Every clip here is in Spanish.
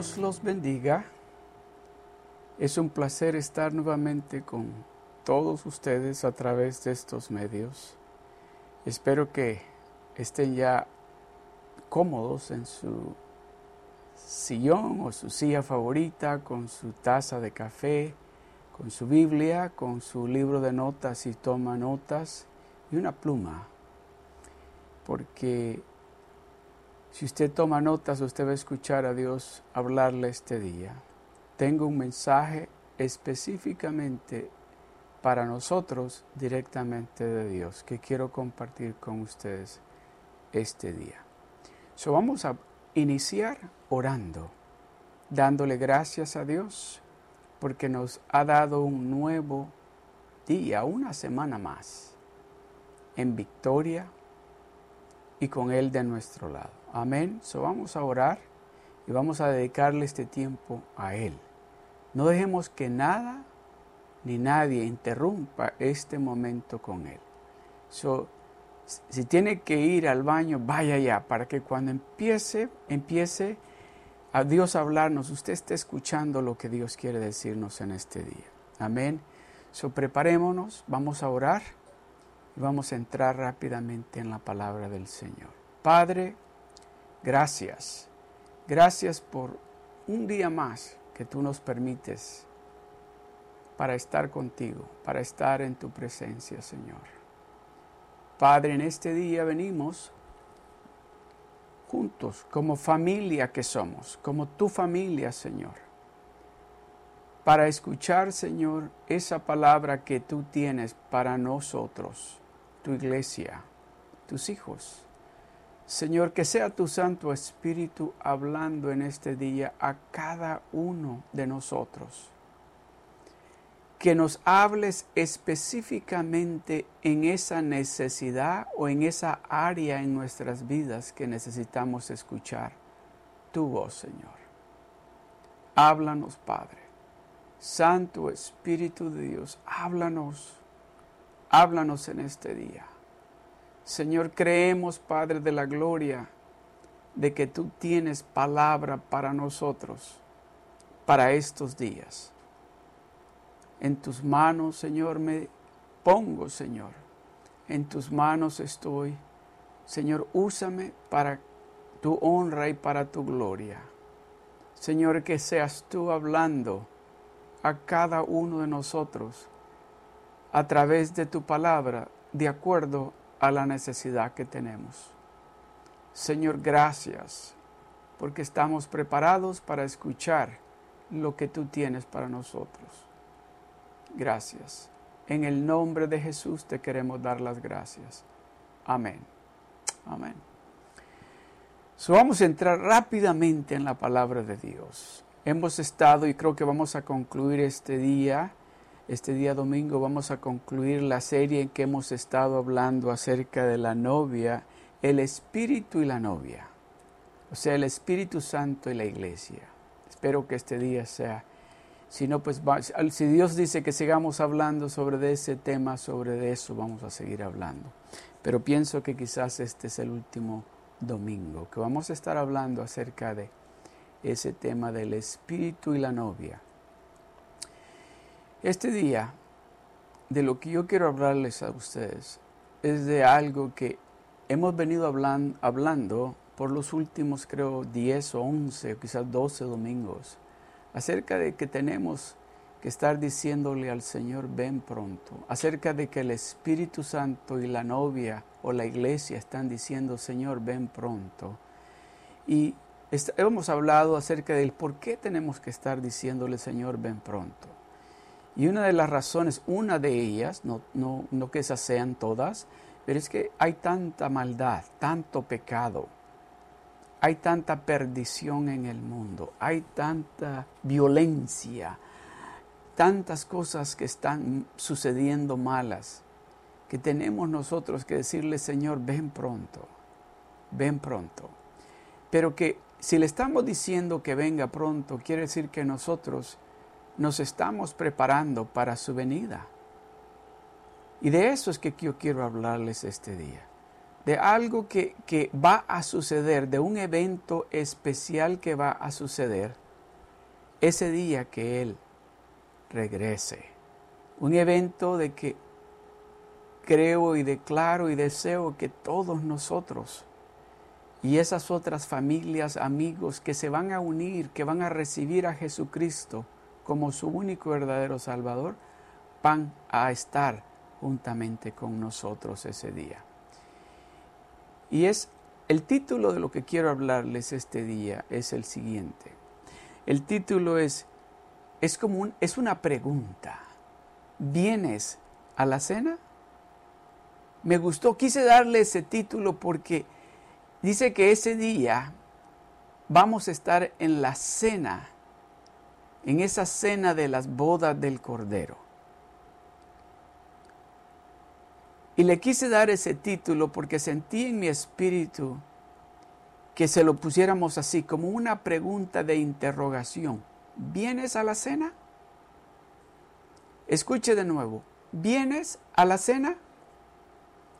Dios los bendiga. Es un placer estar nuevamente con todos ustedes a través de estos medios. Espero que estén ya cómodos en su sillón o su silla favorita, con su taza de café, con su Biblia, con su libro de notas y toma notas y una pluma. Porque si usted toma notas, usted va a escuchar a Dios hablarle este día. Tengo un mensaje específicamente para nosotros directamente de Dios que quiero compartir con ustedes este día. So vamos a iniciar orando, dándole gracias a Dios porque nos ha dado un nuevo día, una semana más, en victoria y con Él de nuestro lado. Amén. So vamos a orar y vamos a dedicarle este tiempo a Él. No dejemos que nada ni nadie interrumpa este momento con Él. So, si tiene que ir al baño, vaya ya, para que cuando empiece, empiece a Dios a hablarnos, usted esté escuchando lo que Dios quiere decirnos en este día. Amén. So, preparémonos, vamos a orar y vamos a entrar rápidamente en la palabra del Señor. Padre, Gracias. Gracias por un día más que tú nos permites para estar contigo, para estar en tu presencia, Señor. Padre, en este día venimos juntos, como familia que somos, como tu familia, Señor, para escuchar, Señor, esa palabra que tú tienes para nosotros, tu iglesia, tus hijos. Señor, que sea tu Santo Espíritu hablando en este día a cada uno de nosotros. Que nos hables específicamente en esa necesidad o en esa área en nuestras vidas que necesitamos escuchar tu voz, Señor. Háblanos, Padre. Santo Espíritu de Dios, háblanos. Háblanos en este día. Señor, creemos, Padre de la Gloria, de que tú tienes palabra para nosotros, para estos días. En tus manos, Señor, me pongo, Señor. En tus manos estoy. Señor, úsame para tu honra y para tu gloria. Señor, que seas tú hablando a cada uno de nosotros a través de tu palabra, de acuerdo a la necesidad que tenemos. Señor, gracias porque estamos preparados para escuchar lo que tú tienes para nosotros. Gracias. En el nombre de Jesús te queremos dar las gracias. Amén. Amén. Vamos a entrar rápidamente en la palabra de Dios. Hemos estado y creo que vamos a concluir este día este día domingo vamos a concluir la serie en que hemos estado hablando acerca de la novia, el Espíritu y la novia. O sea, el Espíritu Santo y la iglesia. Espero que este día sea. Si no, pues si Dios dice que sigamos hablando sobre ese tema, sobre eso vamos a seguir hablando. Pero pienso que quizás este es el último domingo, que vamos a estar hablando acerca de ese tema del Espíritu y la novia. Este día, de lo que yo quiero hablarles a ustedes, es de algo que hemos venido hablando por los últimos, creo, 10 o 11, o quizás 12 domingos, acerca de que tenemos que estar diciéndole al Señor, ven pronto, acerca de que el Espíritu Santo y la novia o la iglesia están diciendo, Señor, ven pronto. Y hemos hablado acerca del por qué tenemos que estar diciéndole, Señor, ven pronto. Y una de las razones, una de ellas, no, no, no que esas sean todas, pero es que hay tanta maldad, tanto pecado, hay tanta perdición en el mundo, hay tanta violencia, tantas cosas que están sucediendo malas, que tenemos nosotros que decirle, Señor, ven pronto, ven pronto. Pero que si le estamos diciendo que venga pronto, quiere decir que nosotros nos estamos preparando para su venida. Y de eso es que yo quiero hablarles este día. de algo que, que va a suceder, de un evento especial que va a suceder ese día que Él regrese. Un evento de que creo y declaro y deseo que todos nosotros y esas otras familias, amigos que se van a unir, que van a recibir a Jesucristo como su único verdadero Salvador, van a estar juntamente con nosotros ese día. Y es el título de lo que quiero hablarles este día es el siguiente. El título es es como es una pregunta. ¿Vienes a la cena? Me gustó, quise darle ese título porque dice que ese día vamos a estar en la cena, en esa cena de las bodas del Cordero. Y le quise dar ese título porque sentí en mi espíritu que se lo pusiéramos así, como una pregunta de interrogación. ¿Vienes a la cena? Escuche de nuevo, ¿vienes a la cena?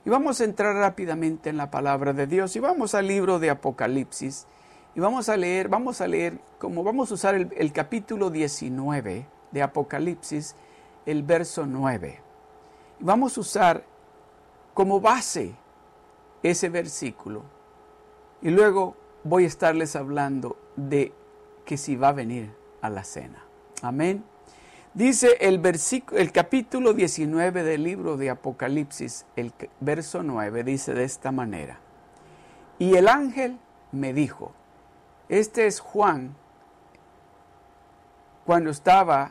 Y vamos a entrar rápidamente en la palabra de Dios y vamos al libro de Apocalipsis y vamos a leer, vamos a leer, como vamos a usar el, capítulo 19 de Apocalipsis, el verso 9. Y vamos a usar como base ese versículo. Y luego voy a estarles hablando de que si va a venir a la cena. Amén. Dice el, el capítulo 19 del libro de Apocalipsis, el verso 9, dice de esta manera. Y el ángel me dijo, este es Juan, cuando estaba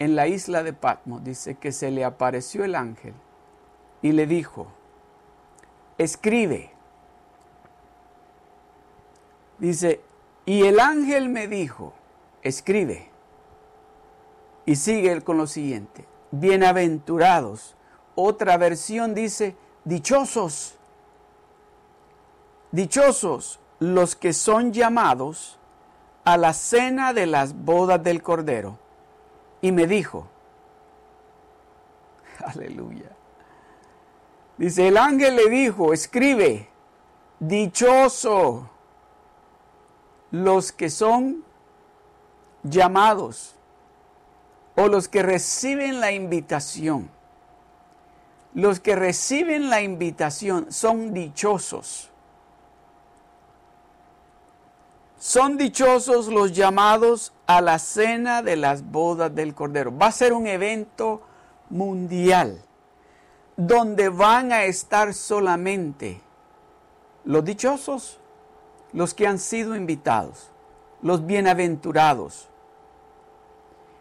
en la isla de Patmos, dice que se le apareció el ángel y le dijo, escribe. Dice, y el ángel me dijo, escribe. Y sigue con lo siguiente, bienaventurados. Otra versión dice, dichosos. Dichosos los que son llamados a la cena de las bodas del Cordero. Y me dijo, aleluya. Dice, el ángel le dijo, escribe, dichoso los que son llamados o los que reciben la invitación. Los que reciben la invitación son dichosos. Son dichosos los llamados a la cena de las bodas del Cordero. Va a ser un evento mundial donde van a estar solamente los dichosos, los que han sido invitados, los bienaventurados,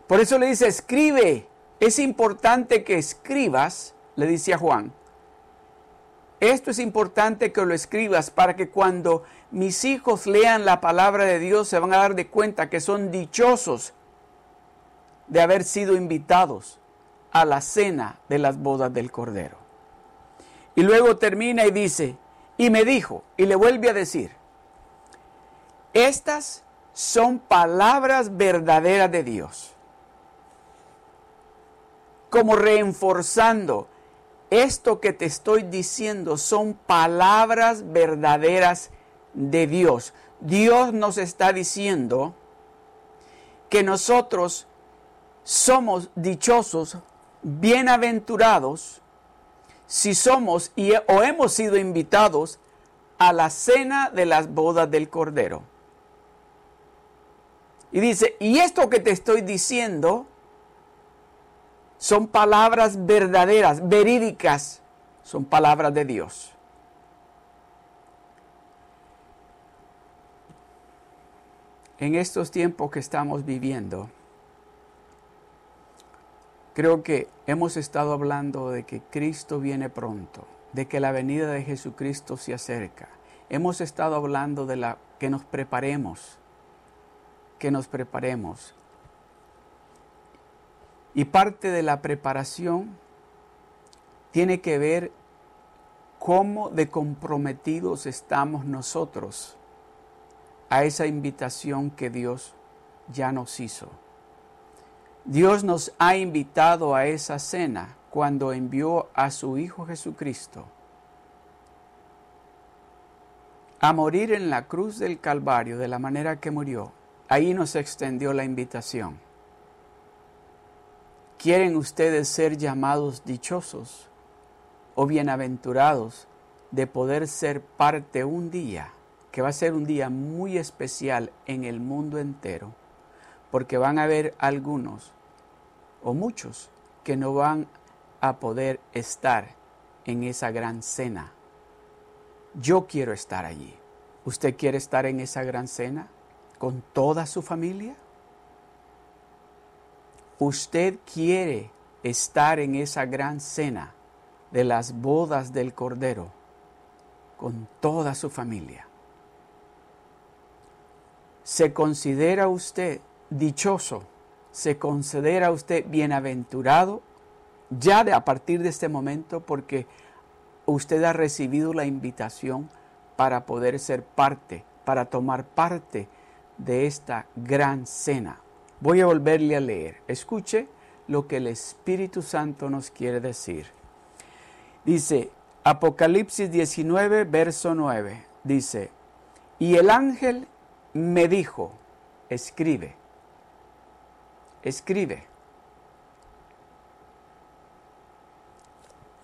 por eso le dice, escribe. Es importante que escribas, le dice a Juan. Esto es importante que lo escribas para que cuando mis hijos lean la palabra de Dios se van a dar de cuenta que son dichosos de haber sido invitados a la cena de las bodas del Cordero. Y luego termina y dice, y me dijo, y le vuelve a decir, estas son palabras verdaderas de Dios como reenforzando esto que te estoy diciendo son palabras verdaderas de Dios. Dios nos está diciendo que nosotros somos dichosos, bienaventurados, si somos y, o hemos sido invitados a la cena de las bodas del Cordero. Y dice, y esto que te estoy diciendo son palabras verdaderas, verídicas, son palabras de Dios. En estos tiempos que estamos viviendo, creo que hemos estado hablando de que Cristo viene pronto, de que la venida de Jesucristo se acerca. Hemos estado hablando de la que nos preparemos, que nos preparemos. Y parte de la preparación tiene que ver cómo de comprometidos estamos nosotros a esa invitación que Dios ya nos hizo. Dios nos ha invitado a esa cena cuando envió a su Hijo Jesucristo a morir en la cruz del Calvario de la manera que murió, ahí nos extendió la invitación. ¿Quieren ustedes ser llamados dichosos o bienaventurados de poder ser parte un día, que va a ser un día muy especial en el mundo entero? Porque van a haber algunos o muchos que no van a poder estar en esa gran cena. Yo quiero estar allí. ¿Usted quiere estar en esa gran cena con toda su familia? ¿Usted quiere estar en esa gran cena de las bodas del Cordero con toda su familia? ¿Se considera usted dichoso? ¿Se considera usted bienaventurado ya de, a partir de este momento porque usted ha recibido la invitación para poder ser parte, para tomar parte de esta gran cena. Voy a volverle a leer. Escuche lo que el Espíritu Santo nos quiere decir. Dice Apocalipsis 19, verso 9. Dice, y el ángel me dijo, escribe, escribe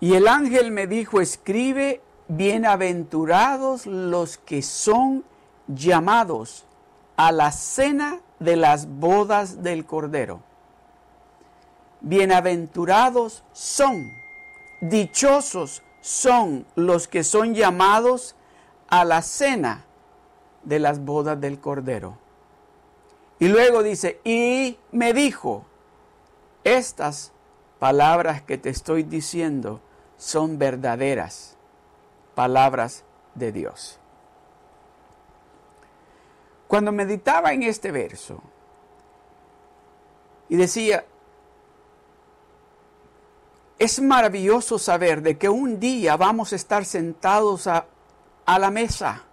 Y el ángel me dijo, escribe, bienaventurados los que son llamados a la cena de las bodas del Cordero. Bienaventurados son, dichosos son los que son llamados a la cena de las bodas del Cordero. Y luego dice, y me dijo, estas palabras que te estoy diciendo son verdaderas palabras de Dios. Cuando meditaba en este verso y decía, es maravilloso saber de que un día vamos a estar sentados a, a la mesa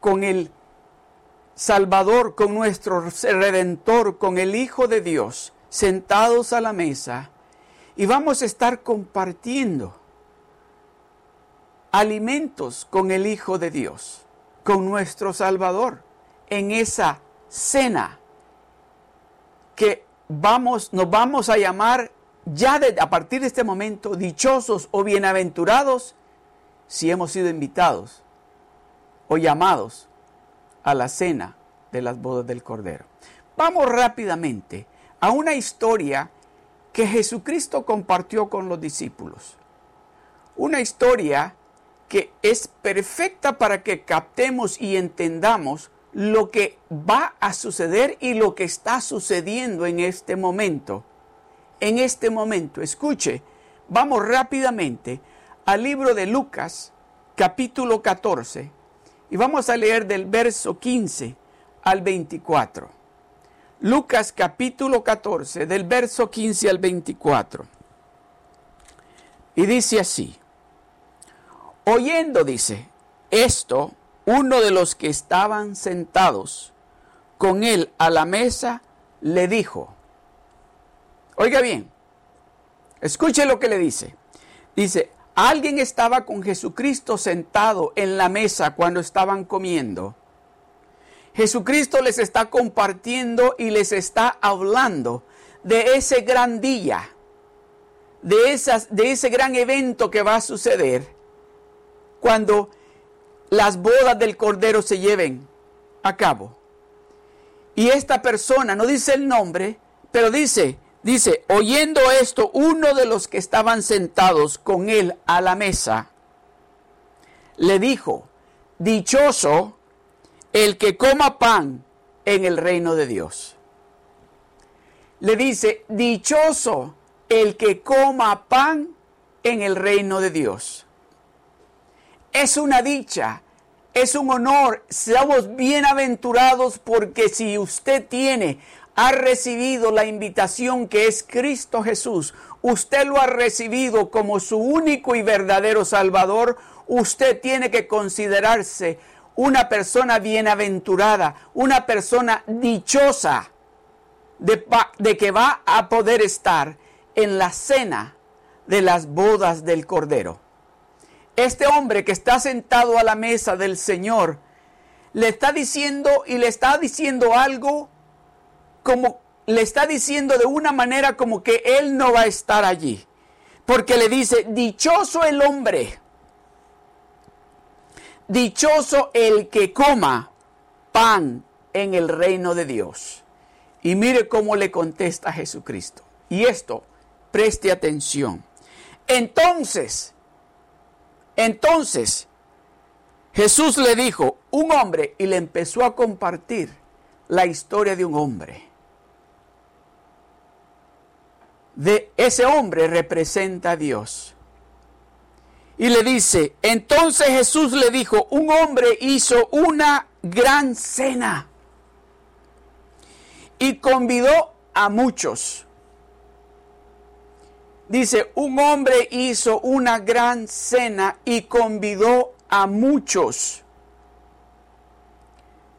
con el Salvador, con nuestro Redentor, con el Hijo de Dios, sentados a la mesa y vamos a estar compartiendo alimentos con el Hijo de Dios, con nuestro Salvador, en esa cena que vamos, nos vamos a llamar ya a partir de este momento dichosos o bienaventurados si hemos sido invitados o llamados a la cena de las bodas del Cordero. Vamos rápidamente a una historia que Jesucristo compartió con los discípulos. Una historia que es perfecta para que captemos y entendamos lo que va a suceder y lo que está sucediendo en este momento. En este momento, escuche, vamos rápidamente al libro de Lucas, capítulo 14, y vamos a leer del verso 15 al 24. Lucas capítulo 14, del verso 15 al 24. Y dice así, oyendo, dice, esto, uno de los que estaban sentados con él a la mesa, le dijo, oiga bien, escuche lo que le dice. Dice, alguien estaba con Jesucristo sentado en la mesa cuando estaban comiendo. Jesucristo les está compartiendo y les está hablando de ese gran día, de, esas, de ese gran evento que va a suceder cuando las bodas del Cordero se lleven a cabo. Y esta persona, no dice el nombre, pero dice, dice, oyendo esto, uno de los que estaban sentados con él a la mesa, le dijo, dichoso el que coma pan en el reino de Dios. Le dice, dichoso el que coma pan en el reino de Dios. Es una dicha, es un honor, seamos bienaventurados porque si usted tiene, ha recibido la invitación que es Cristo Jesús, usted lo ha recibido como su único y verdadero Salvador, usted tiene que considerarse una persona bienaventurada, una persona dichosa de, que va a poder estar en la cena de las bodas del Cordero. Este hombre que está sentado a la mesa del Señor le está diciendo y le está diciendo algo como le está diciendo de una manera como que él no va a estar allí. Porque le dice, dichoso el hombre, dichoso el que coma pan en el reino de Dios. Y mire cómo le contesta Jesucristo. Y esto, preste atención. Entonces, entonces, Jesús le dijo, un hombre, y le empezó a compartir la historia de un hombre. De ese hombre representa a Dios. Y le dice, entonces Jesús le dijo, un hombre hizo una gran cena y convidó a muchos. Dice, un hombre hizo una gran cena y convidó a muchos.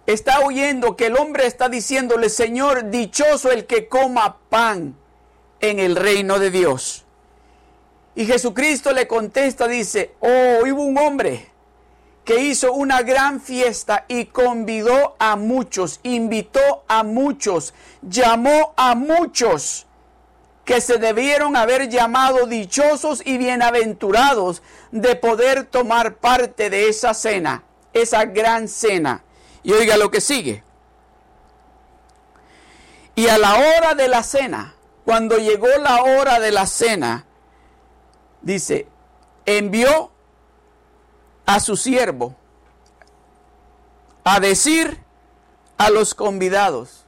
Está oyendo que el hombre está diciéndole, Señor, dichoso el que coma pan en el reino de Dios. Y Jesucristo le contesta, dice, oh, hubo un hombre que hizo una gran fiesta y convidó a muchos, invitó a muchos, llamó a muchos que se debieron haber llamado dichosos y bienaventurados de poder tomar parte de esa cena, esa gran cena. Y oiga lo que sigue. Y a la hora de la cena, cuando llegó la hora de la cena, dice, envió a su siervo a decir a los convidados,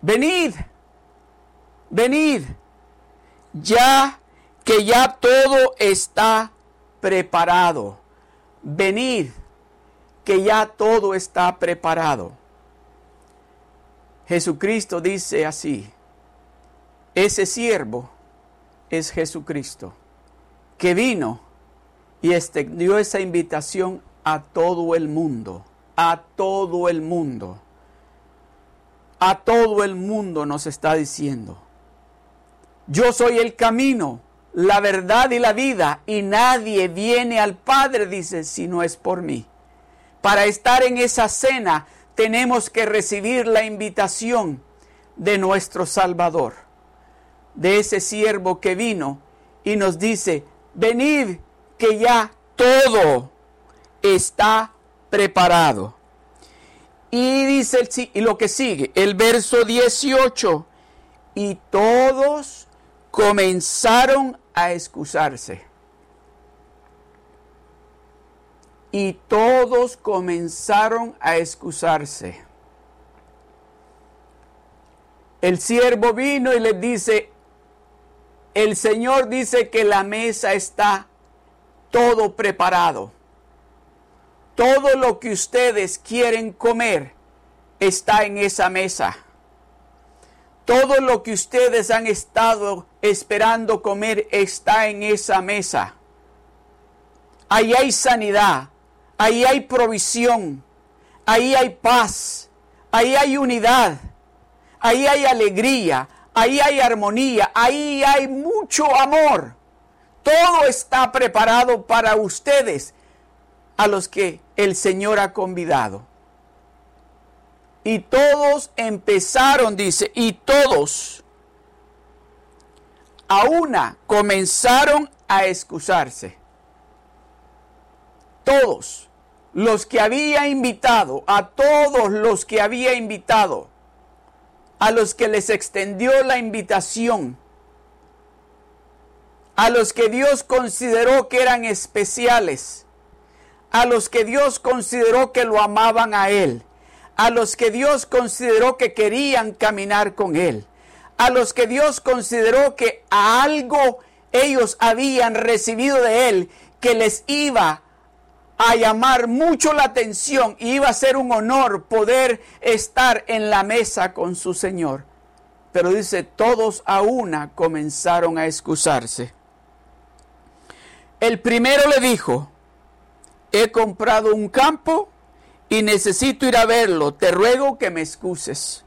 venid, venid, ya que ya todo está preparado, venid, que ya todo está preparado. Jesucristo dice así, ese siervo es Jesucristo, que vino y extendió esa invitación a todo el mundo, a todo el mundo. A todo el mundo nos está diciendo, yo soy el camino, la verdad y la vida, y nadie viene al Padre, dice, si no es por mí. Para estar en esa cena tenemos que recibir la invitación de nuestro Salvador, de ese siervo que vino y nos dice, venid que ya todo está preparado. Y dice el, y lo que sigue, el verso 18, y todos comenzaron a excusarse. Y todos comenzaron a excusarse. El siervo vino y les dice, el Señor dice que la mesa está todo preparado. Todo lo que ustedes quieren comer está en esa mesa. Todo lo que ustedes han estado esperando comer está en esa mesa. Ahí hay sanidad, ahí hay provisión, ahí hay paz, ahí hay unidad, ahí hay alegría, ahí hay armonía, ahí hay mucho amor. Todo está preparado para ustedes, a los que el Señor ha convidado. Y todos empezaron, dice, y todos a una comenzaron a excusarse. Todos los que había invitado, a todos los que había invitado, a los que les extendió la invitación, a los que Dios consideró que eran especiales, a los que Dios consideró que lo amaban a Él, a los que Dios consideró que querían caminar con Él, a los que Dios consideró que a algo ellos habían recibido de Él que les iba a llamar mucho la atención y iba a ser un honor poder estar en la mesa con su Señor. Pero dice, todos a una comenzaron a excusarse. El primero le dijo, he comprado un campo y necesito ir a verlo, te ruego que me excuses.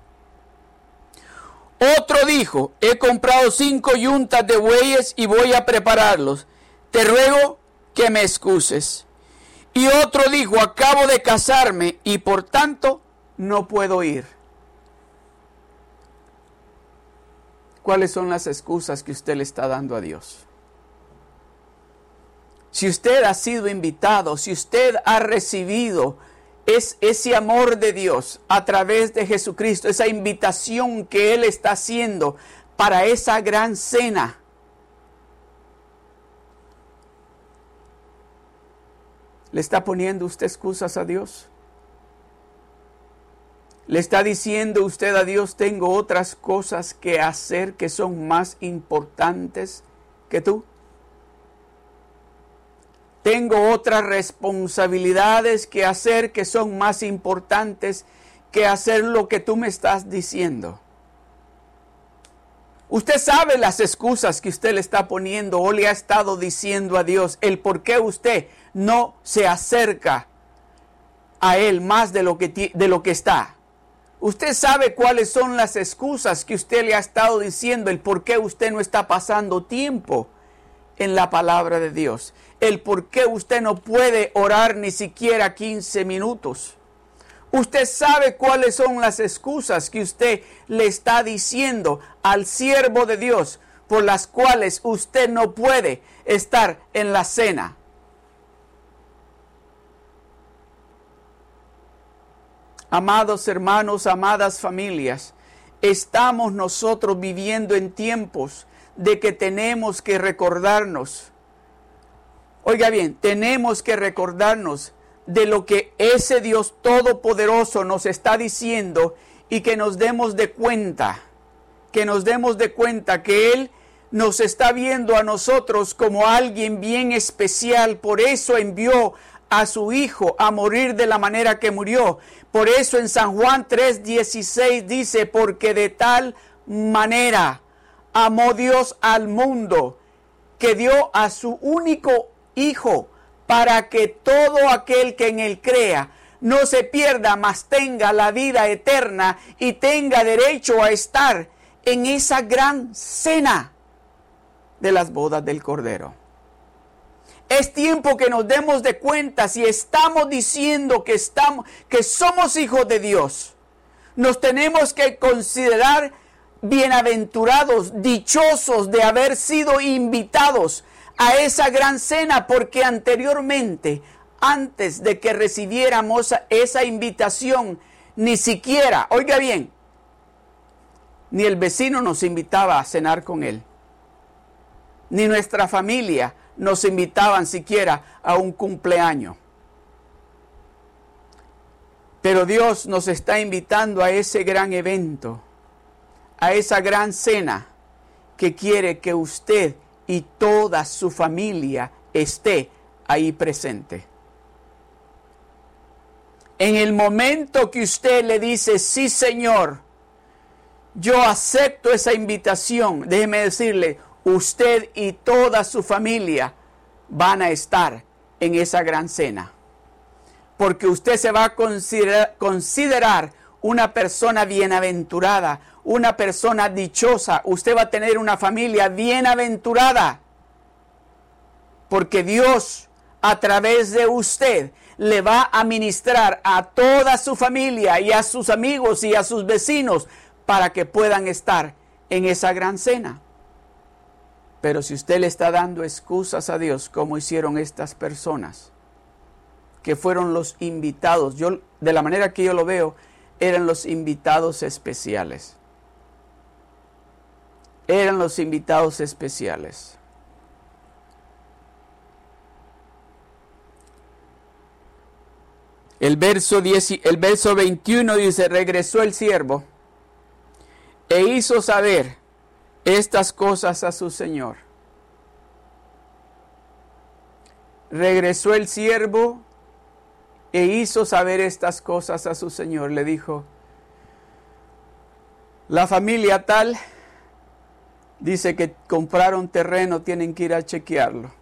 Otro dijo, he comprado cinco yuntas de bueyes y voy a prepararlos, te ruego que me excuses. Y otro dijo, acabo de casarme y por tanto no puedo ir. ¿Cuáles son las excusas que usted le está dando a Dios? Si usted ha sido invitado, si usted ha recibido es ese amor de Dios a través de Jesucristo, esa invitación que Él está haciendo para esa gran cena. ¿Le está poniendo usted excusas a Dios? ¿Le está diciendo usted a Dios, tengo otras cosas que hacer que son más importantes que tú? Tengo otras responsabilidades que hacer que son más importantes que hacer lo que tú me estás diciendo. Usted sabe las excusas que usted le está poniendo o le ha estado diciendo a Dios, el por qué usted no se acerca a Él más de lo que, de lo que está. Usted sabe cuáles son las excusas que usted le ha estado diciendo, el por qué usted no está pasando tiempo en la palabra de Dios. El por qué usted no puede orar ni siquiera 15 minutos. Usted sabe cuáles son las excusas que usted le está diciendo al siervo de Dios por las cuales usted no puede estar en la cena. Amados hermanos, amadas familias, estamos nosotros viviendo en tiempos de que tenemos que recordarnos. Oiga bien, tenemos que recordarnos de lo que ese Dios todopoderoso nos está diciendo y que nos demos de cuenta, que nos demos de cuenta que Él nos está viendo a nosotros como alguien bien especial, por eso envió a su Hijo a morir de la manera que murió. Por eso en San Juan 3:16 dice, porque de tal manera amó Dios al mundo, que dio a su único Hijo, para que todo aquel que en él crea no se pierda, mas tenga la vida eterna y tenga derecho a estar en esa gran cena de las bodas del Cordero. Es tiempo que nos demos de cuenta si estamos diciendo que estamos que somos hijos de Dios. Nos tenemos que considerar bienaventurados, dichosos de haber sido invitados a esa gran cena, porque anteriormente, antes de que recibiéramos esa invitación, ni siquiera, oiga bien, ni el vecino nos invitaba a cenar con él, ni nuestra familia nos invitaban siquiera a un cumpleaños. Pero Dios nos está invitando a ese gran evento a esa gran cena que quiere que usted y toda su familia esté ahí presente. En el momento que usted le dice, sí Señor, yo acepto esa invitación, déjeme decirle, usted y toda su familia van a estar en esa gran cena. Porque usted se va a considerar, considerar una persona bienaventurada, una persona dichosa, usted va a tener una familia bienaventurada. Porque Dios a través de usted le va a ministrar a toda su familia y a sus amigos y a sus vecinos para que puedan estar en esa gran cena. Pero si usted le está dando excusas a Dios, como hicieron estas personas, que fueron los invitados, yo de la manera que yo lo veo, eran los invitados especiales eran los invitados especiales. El verso, 10, el verso 21 dice, regresó el siervo e hizo saber estas cosas a su señor. Regresó el siervo e hizo saber estas cosas a su señor. Le dijo, la familia tal dice que compraron terreno, tienen que ir a chequearlo.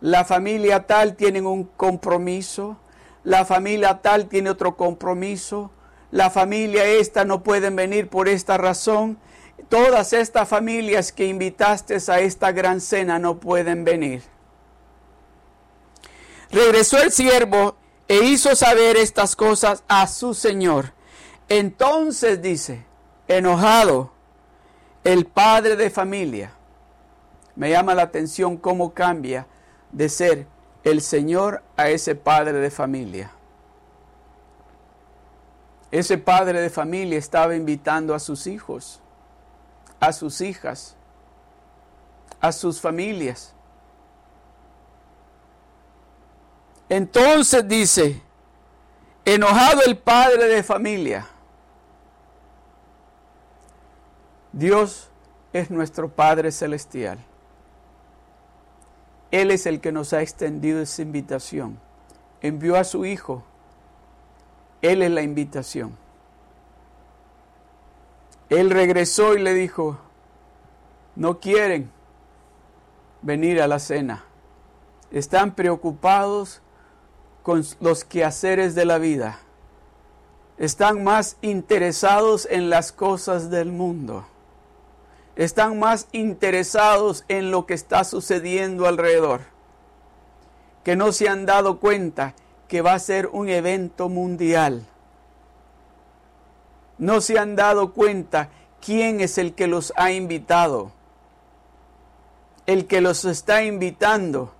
La familia tal tiene un compromiso, la familia tal tiene otro compromiso, la familia esta no pueden venir por esta razón. Todas estas familias que invitaste a esta gran cena no pueden venir. Regresó el siervo e hizo saber estas cosas a su señor. Entonces dice, enojado, el padre de familia. Me llama la atención cómo cambia de ser el Señor a ese padre de familia. Ese padre de familia estaba invitando a sus hijos, a sus hijas, a sus familias. Entonces dice, enojado el padre de familia. Dios es nuestro Padre Celestial. Él es el que nos ha extendido esa invitación. Envió a su Hijo. Él es la invitación. Él regresó y le dijo, no quieren venir a la cena. Están preocupados con los quehaceres de la vida. Están más interesados en las cosas del mundo están más interesados en lo que está sucediendo alrededor, que no se han dado cuenta que va a ser un evento mundial. No se han dado cuenta quién es el que los ha invitado. El que los está invitando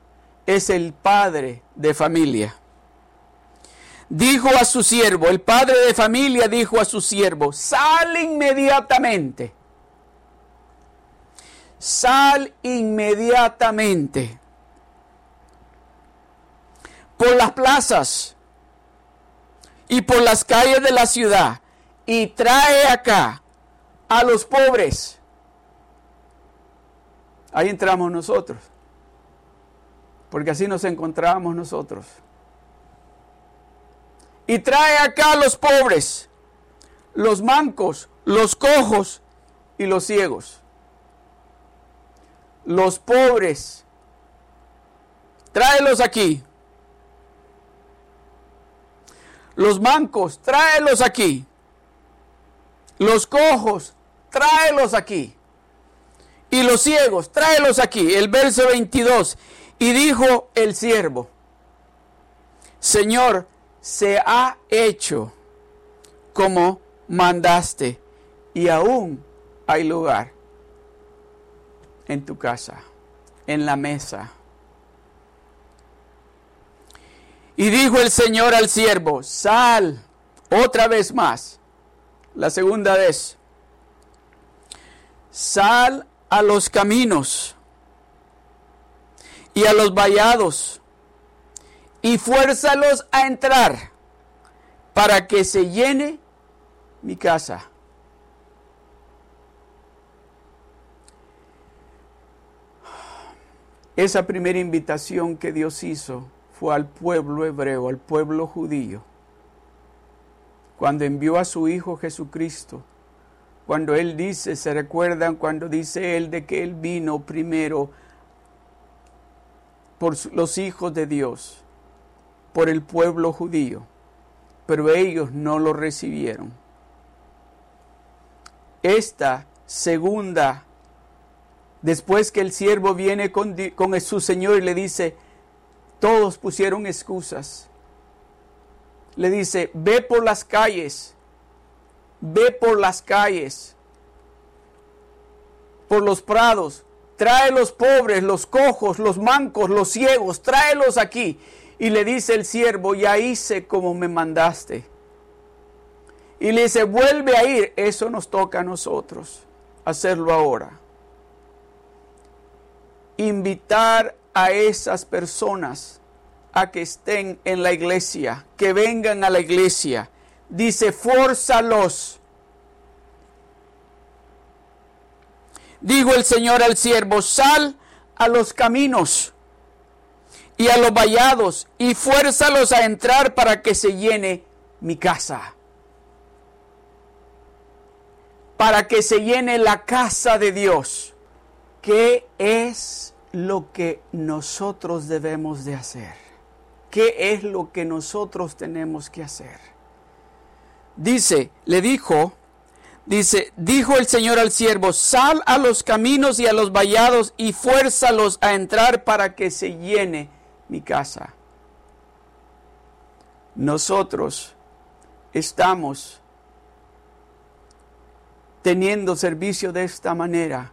es el padre de familia. Dijo a su siervo, el padre de familia dijo a su siervo, sal inmediatamente sal inmediatamente por las plazas y por las calles de la ciudad y trae acá a los pobres. Ahí entramos nosotros, porque así nos encontramos nosotros. Y trae acá a los pobres, los mancos, los cojos y los ciegos los pobres. Tráelos aquí. Los mancos, tráelos aquí. Los cojos, tráelos aquí. Y los ciegos, tráelos aquí. El verso 22. Y dijo el siervo, Señor, se ha hecho como mandaste y aún hay lugar en tu casa, en la mesa. Y dijo el Señor al siervo, sal otra vez más, la segunda vez, sal a los caminos y a los vallados y fuérzalos a entrar para que se llene mi casa. Esa primera invitación que Dios hizo fue al pueblo hebreo, al pueblo judío, cuando envió a su Hijo Jesucristo. Cuando Él dice, se recuerdan cuando dice Él de que Él vino primero por los hijos de Dios, por el pueblo judío, pero ellos no lo recibieron. Esta segunda Después que el siervo viene con, su señor y le dice, todos pusieron excusas. Le dice, ve por las calles, ve por las calles, por los prados, trae los pobres, los cojos, los mancos, los ciegos, tráelos aquí. Y le dice el siervo, ya hice como me mandaste. Y le dice, vuelve a ir. Eso nos toca a nosotros, hacerlo ahora invitar a esas personas a que estén en la iglesia, que vengan a la iglesia. Dice, fórzalos. Digo el Señor al siervo, sal a los caminos y a los vallados y fuérzalos a entrar para que se llene mi casa. Para que se llene la casa de Dios. ¿Qué es lo que nosotros debemos de hacer? ¿Qué es lo que nosotros tenemos que hacer? Dice, le dijo, dice, dijo el Señor al siervo, sal a los caminos y a los vallados y fuérzalos a entrar para que se llene mi casa. nosotros estamos teniendo servicio de esta manera,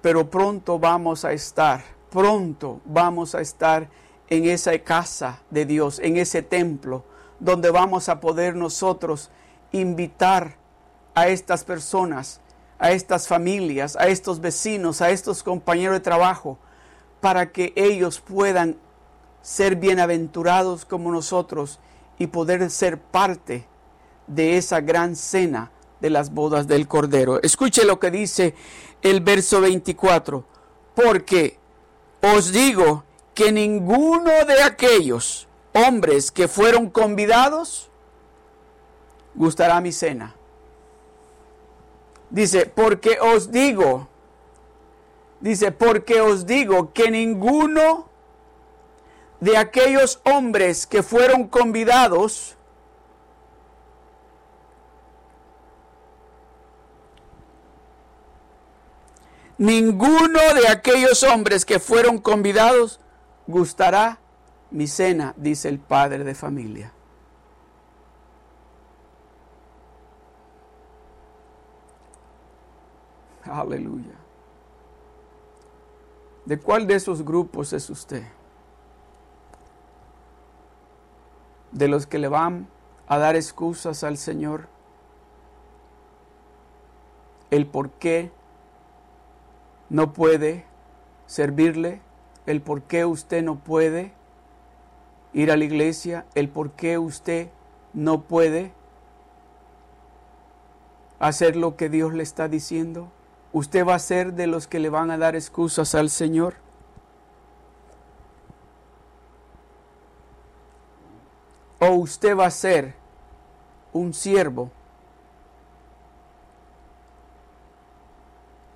pero pronto vamos a estar, pronto vamos a estar en esa casa de Dios, en ese templo, donde vamos a poder nosotros invitar a estas personas, a estas familias, a estos vecinos, a estos compañeros de trabajo, para que ellos puedan ser bienaventurados como nosotros y poder ser parte de esa gran cena de las bodas del Cordero. Escuche lo que dice el verso 24. Porque os digo que ninguno de aquellos hombres que fueron convidados gustará mi cena. Dice, porque os digo, dice, porque os digo que ninguno de aquellos hombres que fueron convidados ninguno de aquellos hombres que fueron convidados gustará mi cena, dice el padre de familia. Aleluya. ¿De cuál de esos grupos es usted? ¿De los que le van a dar excusas al Señor? ¿El por qué no puede servirle? ¿El por qué usted no puede ir a la iglesia? ¿El por qué usted no puede hacer lo que Dios le está diciendo? ¿Usted va a ser de los que le van a dar excusas al Señor? ¿O usted va a ser un siervo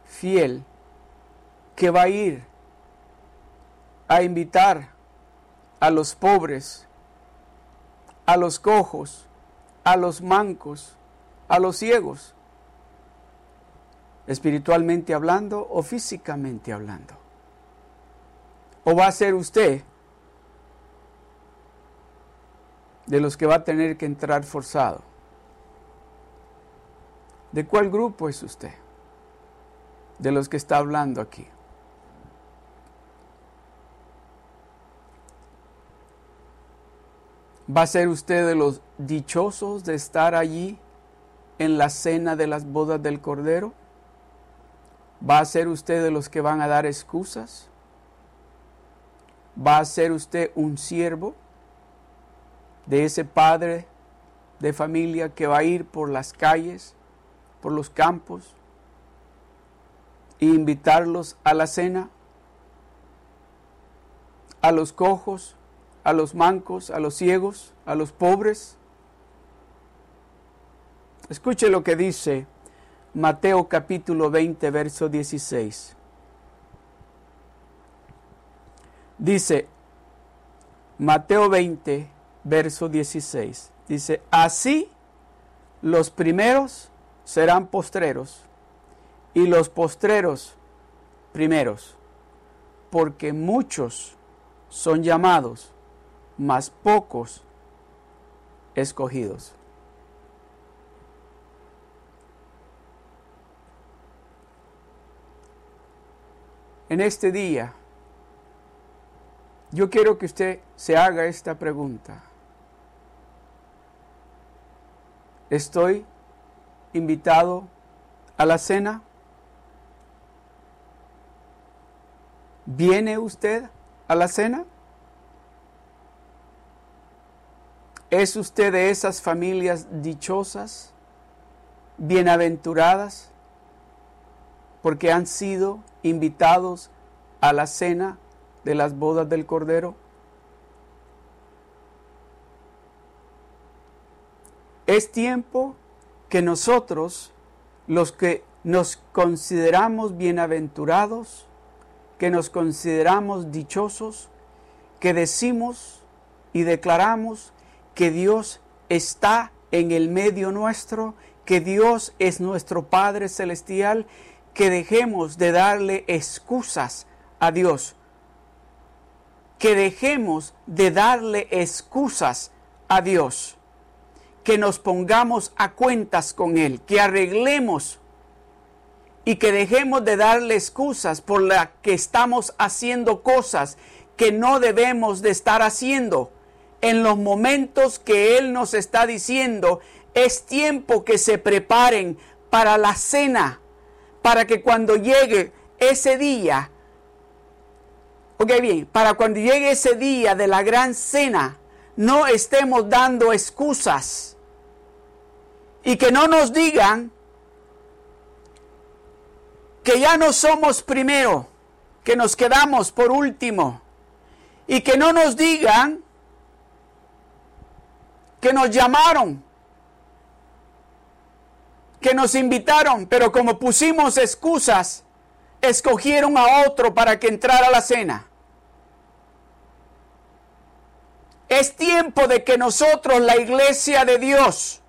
fiel que va a ir a invitar a los pobres, a los cojos, a los mancos, a los ciegos? espiritualmente hablando o físicamente hablando? ¿O va a ser usted de los que va a tener que entrar forzado? ¿De cuál grupo es usted? De los que está hablando aquí. ¿Va a ser usted de los dichosos de estar allí en la cena de las bodas del Cordero? ¿Va a ser usted de los que van a dar excusas? ¿Va a ser usted un siervo de ese padre de familia que va a ir por las calles, por los campos, e invitarlos a la cena? A los cojos, a los mancos, a los ciegos, a los pobres. Escuche lo que dice Mateo capítulo 20, verso 16. Dice, Mateo 20, verso 16. Dice, así los primeros serán postreros y los postreros primeros, porque muchos son llamados, mas pocos escogidos. en este día, yo quiero que usted se haga esta pregunta. ¿Estoy invitado a la cena? ¿Viene usted a la cena? ¿Es usted de esas familias dichosas, bienaventuradas, porque han sido invitados a la cena de las bodas del Cordero? Es tiempo que nosotros, los que nos consideramos bienaventurados, que nos consideramos dichosos, que decimos y declaramos que Dios está en el medio nuestro, que Dios es nuestro Padre Celestial que dejemos de darle excusas a Dios, que dejemos de darle excusas a Dios que nos pongamos a cuentas con Él, que arreglemos y que dejemos de darle excusas por las que estamos haciendo cosas que no debemos de estar haciendo. En los momentos que Él nos está diciendo, es tiempo que se preparen para la cena, para que cuando llegue ese día, ok bien, para cuando llegue ese día de la gran cena, no estemos dando excusas y que no nos digan que ya no somos primero, que nos quedamos por último y que no nos digan que nos llamaron, que nos invitaron, pero como pusimos excusas, escogieron a otro para que entrara a la cena. Es tiempo de que nosotros, la iglesia de Dios,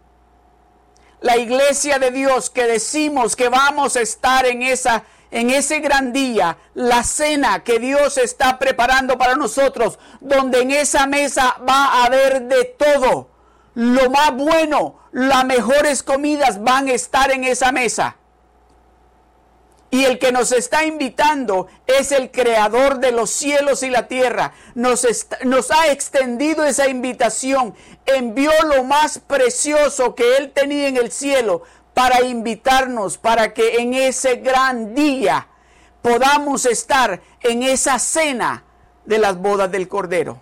la iglesia de Dios que decimos que vamos a estar en esa en ese gran día, la cena que Dios está preparando para nosotros, donde en esa mesa va a haber de todo. Lo más bueno, las mejores comidas van a estar en esa mesa. Y el que nos está invitando es el creador de los cielos y la tierra. Nos, nos, ha extendido esa invitación. Envió lo más precioso que él tenía en el cielo para invitarnos, para que en ese gran día podamos estar en esa cena de las bodas del Cordero.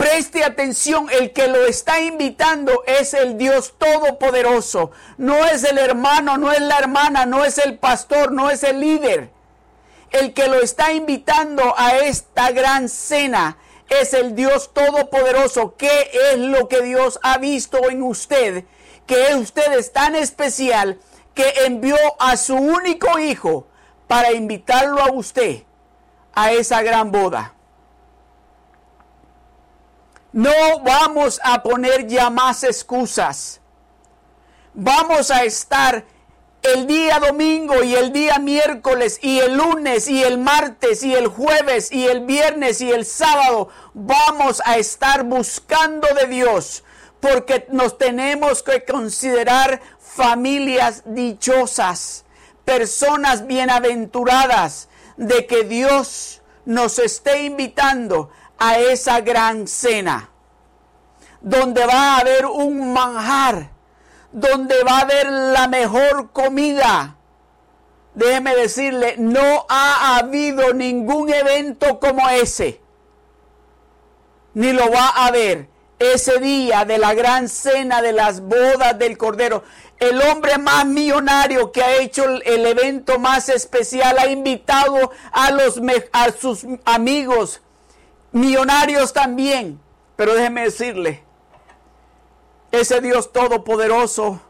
Preste atención, el que lo está invitando es el Dios Todopoderoso. No es el hermano, no es la hermana, no es el pastor, no es el líder. El que lo está invitando a esta gran cena es el Dios Todopoderoso. ¿Qué es lo que Dios ha visto en usted? Que usted es tan especial que envió a su único hijo para invitarlo a usted a esa gran boda. No vamos a poner ya más excusas. Vamos a estar el día domingo y el día miércoles y el lunes y el martes y el jueves y el viernes y el sábado. Vamos a estar buscando de Dios porque nos tenemos que considerar familias dichosas, personas bienaventuradas de que Dios nos esté invitando a esa gran cena, donde va a haber un manjar, donde va a haber la mejor comida. Déjeme decirle, no ha habido ningún evento como ese, ni lo va a haber ese día de la gran cena de las bodas del Cordero. El hombre más millonario que ha hecho el, evento más especial ha invitado a, los, a sus amigos, millonarios también. Pero déjeme decirle, ese Dios todopoderoso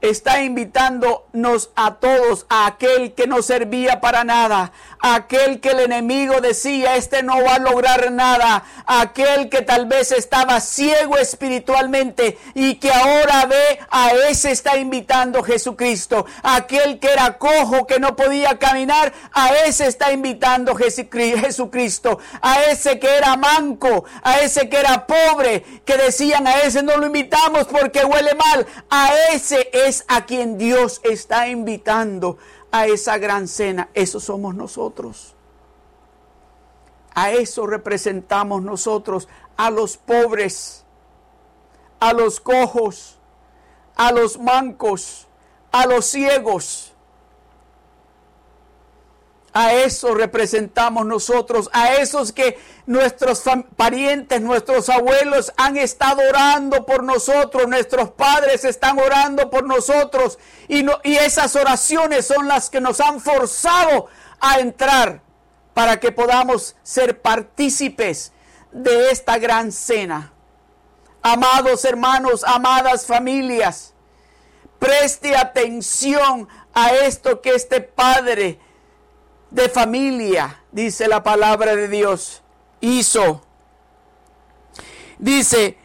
está invitándonos a todos, a aquel que no servía para nada, aquel que el enemigo decía, este no va a lograr nada, aquel que tal vez estaba ciego espiritualmente y que ahora ve, a ese está invitando Jesucristo, aquel que era cojo, que no podía caminar, a ese está invitando Jesucristo, a ese que era manco, a ese que era pobre, que decían, a ese no lo invitamos porque huele mal, a ese es a quien Dios está invitando a esa gran cena. Eso somos nosotros. A eso representamos nosotros, a los pobres, a los cojos, a los mancos, a los ciegos a eso representamos nosotros, a esos que nuestros parientes, nuestros abuelos han estado orando por nosotros, nuestros padres están orando por nosotros y, y esas oraciones son las que nos han forzado a entrar para que podamos ser partícipes de esta gran cena. Amados hermanos, amadas familias, preste atención a esto que este Padre de familia, dice la palabra de Dios, hizo. Dice,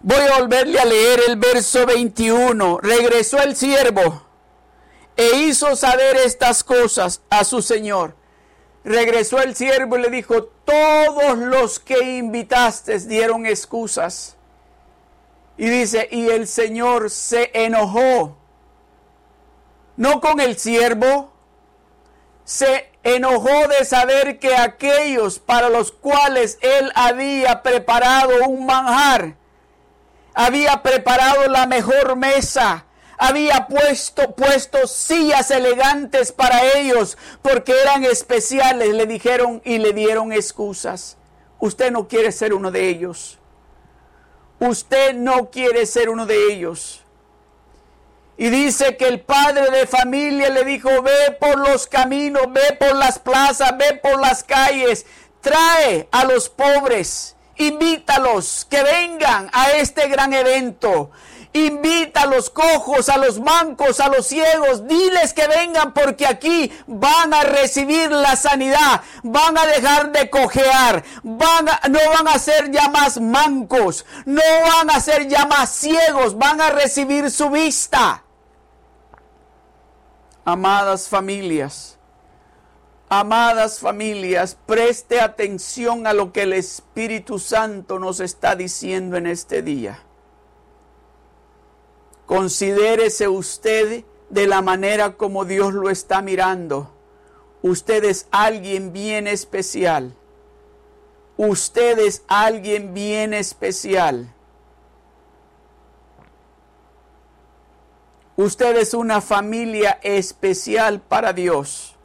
voy a volverle a leer el verso 21. Regresó el siervo e hizo saber estas cosas a su señor. Regresó el siervo y le dijo, todos los que invitaste dieron excusas. Y dice, y el Señor se enojó, no con el siervo, se enojó de saber que aquellos para los cuales él había preparado un manjar, había preparado la mejor mesa, había puesto, sillas elegantes para ellos porque eran especiales, le dijeron y le dieron excusas. Usted no quiere ser uno de ellos. Usted no quiere ser uno de ellos. Y dice que el padre de familia le dijo, ve por los caminos, ve por las plazas, ve por las calles, trae a los pobres, invítalos que vengan a este gran evento. Invita a los cojos, a los mancos, a los ciegos. Diles que vengan porque aquí van a recibir la sanidad. Van a dejar de cojear. Van no van a ser ya más mancos. No van a ser ya más ciegos. Van a recibir su vista. Amadas familias. Amadas familias, preste atención a lo que el Espíritu Santo nos está diciendo en este día. Considérese usted de la manera como Dios lo está mirando. Usted es alguien bien especial. Usted es alguien bien especial. Usted es una familia especial para Dios.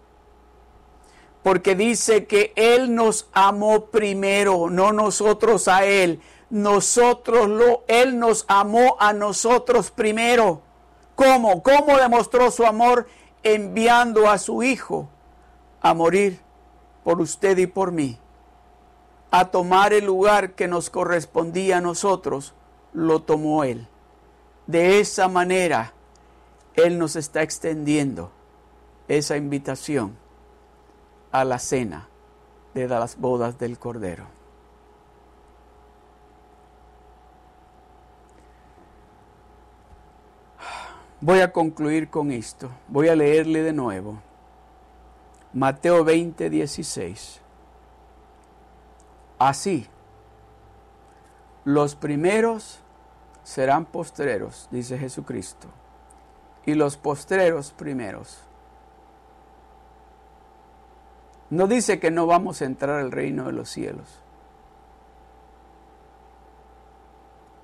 Porque dice que Él nos amó primero, no nosotros a Él nosotros lo, Él nos amó a nosotros primero. ¿Cómo? ¿Cómo demostró su amor? Enviando a su Hijo a morir por usted y por mí. A tomar el lugar que nos correspondía a nosotros, lo tomó Él. De esa manera, Él nos está extendiendo esa invitación a la cena de las bodas del Cordero. Voy a concluir con esto. Voy a leerle de nuevo. Mateo 20, 16. Así, los primeros serán postreros, dice Jesucristo, y los postreros primeros. No dice que no vamos a entrar al reino de los cielos.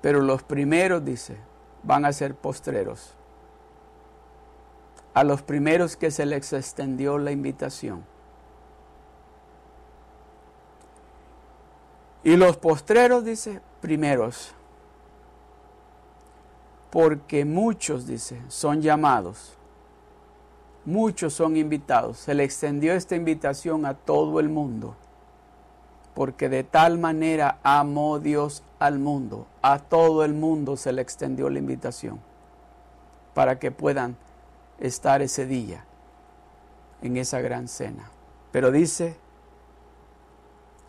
Pero los primeros, dice, van a ser postreros a los primeros que se les extendió la invitación. Y los postreros, dice, primeros. Porque muchos, dice, son llamados. Muchos son invitados. Se le extendió esta invitación a todo el mundo. Porque de tal manera amó Dios al mundo. A todo el mundo se le extendió la invitación. Para que puedan estar ese día en esa gran cena. Pero dice,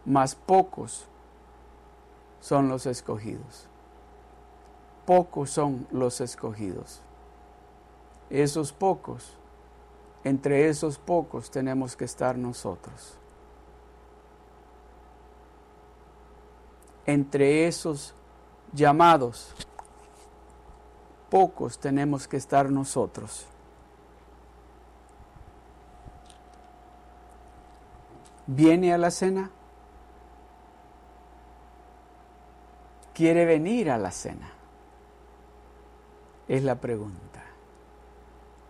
más pocos son los escogidos. Pocos son los escogidos. Esos pocos, entre esos pocos tenemos que estar nosotros. Entre esos llamados, pocos tenemos que estar nosotros. ¿Viene a la cena? ¿Quiere venir a la cena? Es la pregunta.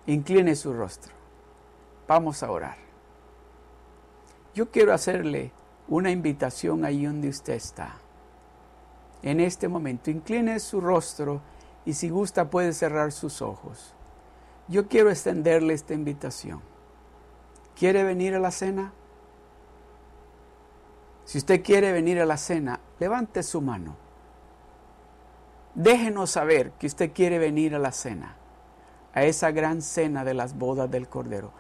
Incline su rostro. Vamos a orar. Yo quiero hacerle una invitación ahí donde usted está. En este momento, incline su rostro y si gusta puede cerrar sus ojos. Yo quiero extenderle esta invitación. ¿Quiere venir a la cena? Si usted quiere venir a la cena, levante su mano. Déjenos saber que usted quiere venir a la cena, a esa gran cena de las bodas del Cordero.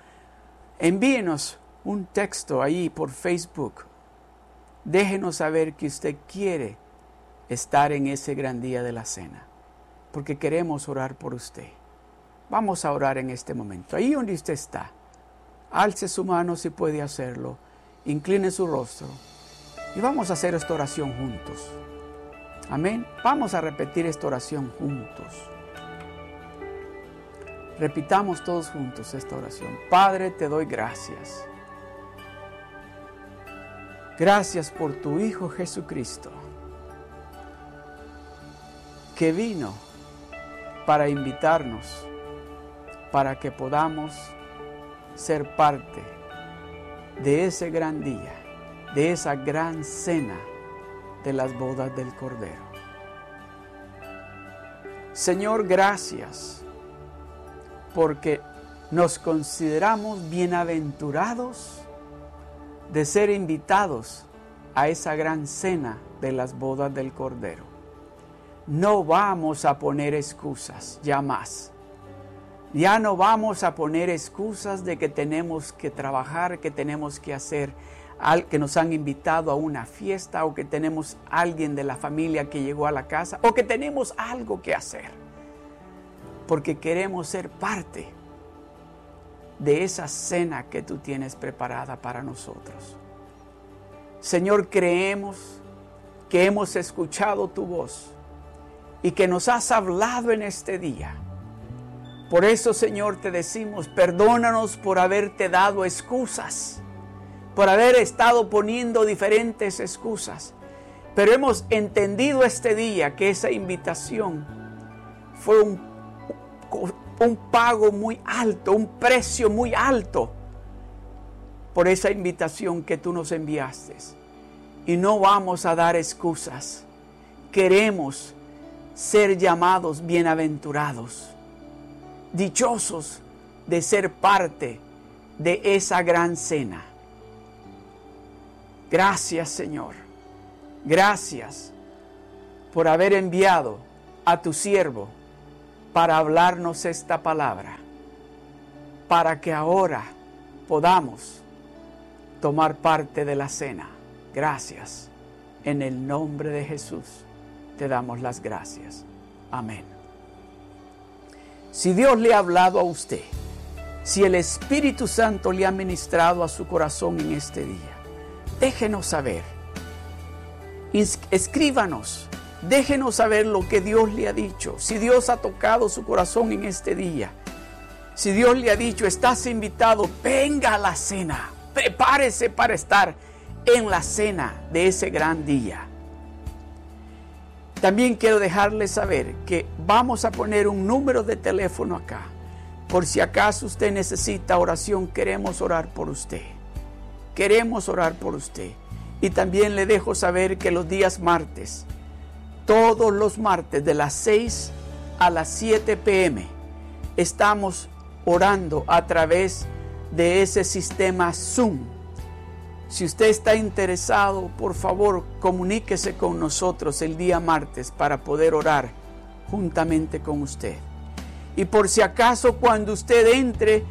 Envíenos un texto ahí por Facebook. Déjenos saber que usted quiere estar en ese gran día de la cena, porque queremos orar por usted. Vamos a orar en este momento. Ahí donde usted está, alce su mano si puede hacerlo incline su rostro y vamos a hacer esta oración juntos. Amén. Vamos a repetir esta oración juntos. Repitamos todos juntos esta oración. Padre, te doy gracias. Gracias por tu Hijo Jesucristo, que vino para invitarnos, para que podamos ser parte de ese gran día, de esa gran cena de las bodas del Cordero. Señor, gracias porque nos consideramos bienaventurados de ser invitados a esa gran cena de las bodas del Cordero. No vamos a poner excusas, ya más. Ya no vamos a poner excusas de que tenemos que trabajar, que tenemos que hacer, que nos han invitado a una fiesta o que tenemos alguien de la familia que llegó a la casa o que tenemos algo que hacer porque queremos ser parte de esa cena que tú tienes preparada para nosotros. Señor, creemos que hemos escuchado tu voz y que nos has hablado en este día. Por eso, Señor, te decimos, perdónanos por haberte dado excusas, por haber estado poniendo diferentes excusas. Pero hemos entendido este día que esa invitación fue un un pago muy alto, un precio muy alto por esa invitación que tú nos enviaste. Y no vamos a dar excusas. Queremos ser llamados bienaventurados, dichosos de ser parte de esa gran cena. Gracias Señor. Gracias por haber enviado a tu siervo para hablarnos esta palabra, para que ahora podamos tomar parte de la cena. Gracias. En el nombre de Jesús te damos las gracias. Amén. Si Dios le ha hablado a usted, si el Espíritu Santo le ha ministrado a su corazón en este día, déjenos saber. Escríbanos Déjenos saber lo que Dios le ha dicho. Si Dios ha tocado su corazón en este día. Si Dios le ha dicho, estás invitado, venga a la cena. Prepárese para estar en la cena de ese gran día. También quiero dejarles saber que vamos a poner un número de teléfono acá. Por si acaso usted necesita oración, queremos orar por usted. Queremos orar por usted. Y también le dejo saber que los días martes todos los martes de las 6 a las 7 pm estamos orando a través de ese sistema Zoom. Si usted está interesado, por favor, comuníquese con nosotros el día martes para poder orar juntamente con usted. Y por si acaso cuando usted entre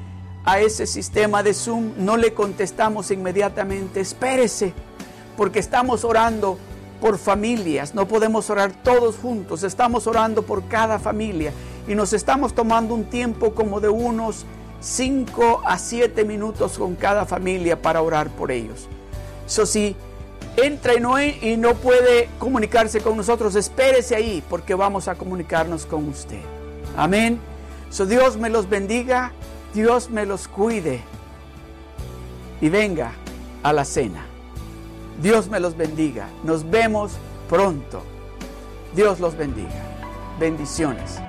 a ese sistema de Zoom no le contestamos inmediatamente, espérese, porque estamos orando por familias, no podemos orar todos juntos, estamos orando por cada familia y nos estamos tomando un tiempo como de unos 5 a 7 minutos con cada familia para orar por ellos. Eso sí, entra y no, y no puede comunicarse con nosotros, espérese ahí porque vamos a comunicarnos con usted. Amén. So Dios me los bendiga, Dios me los cuide y venga a la cena. Dios me los bendiga. Nos vemos pronto. Dios los bendiga. Bendiciones.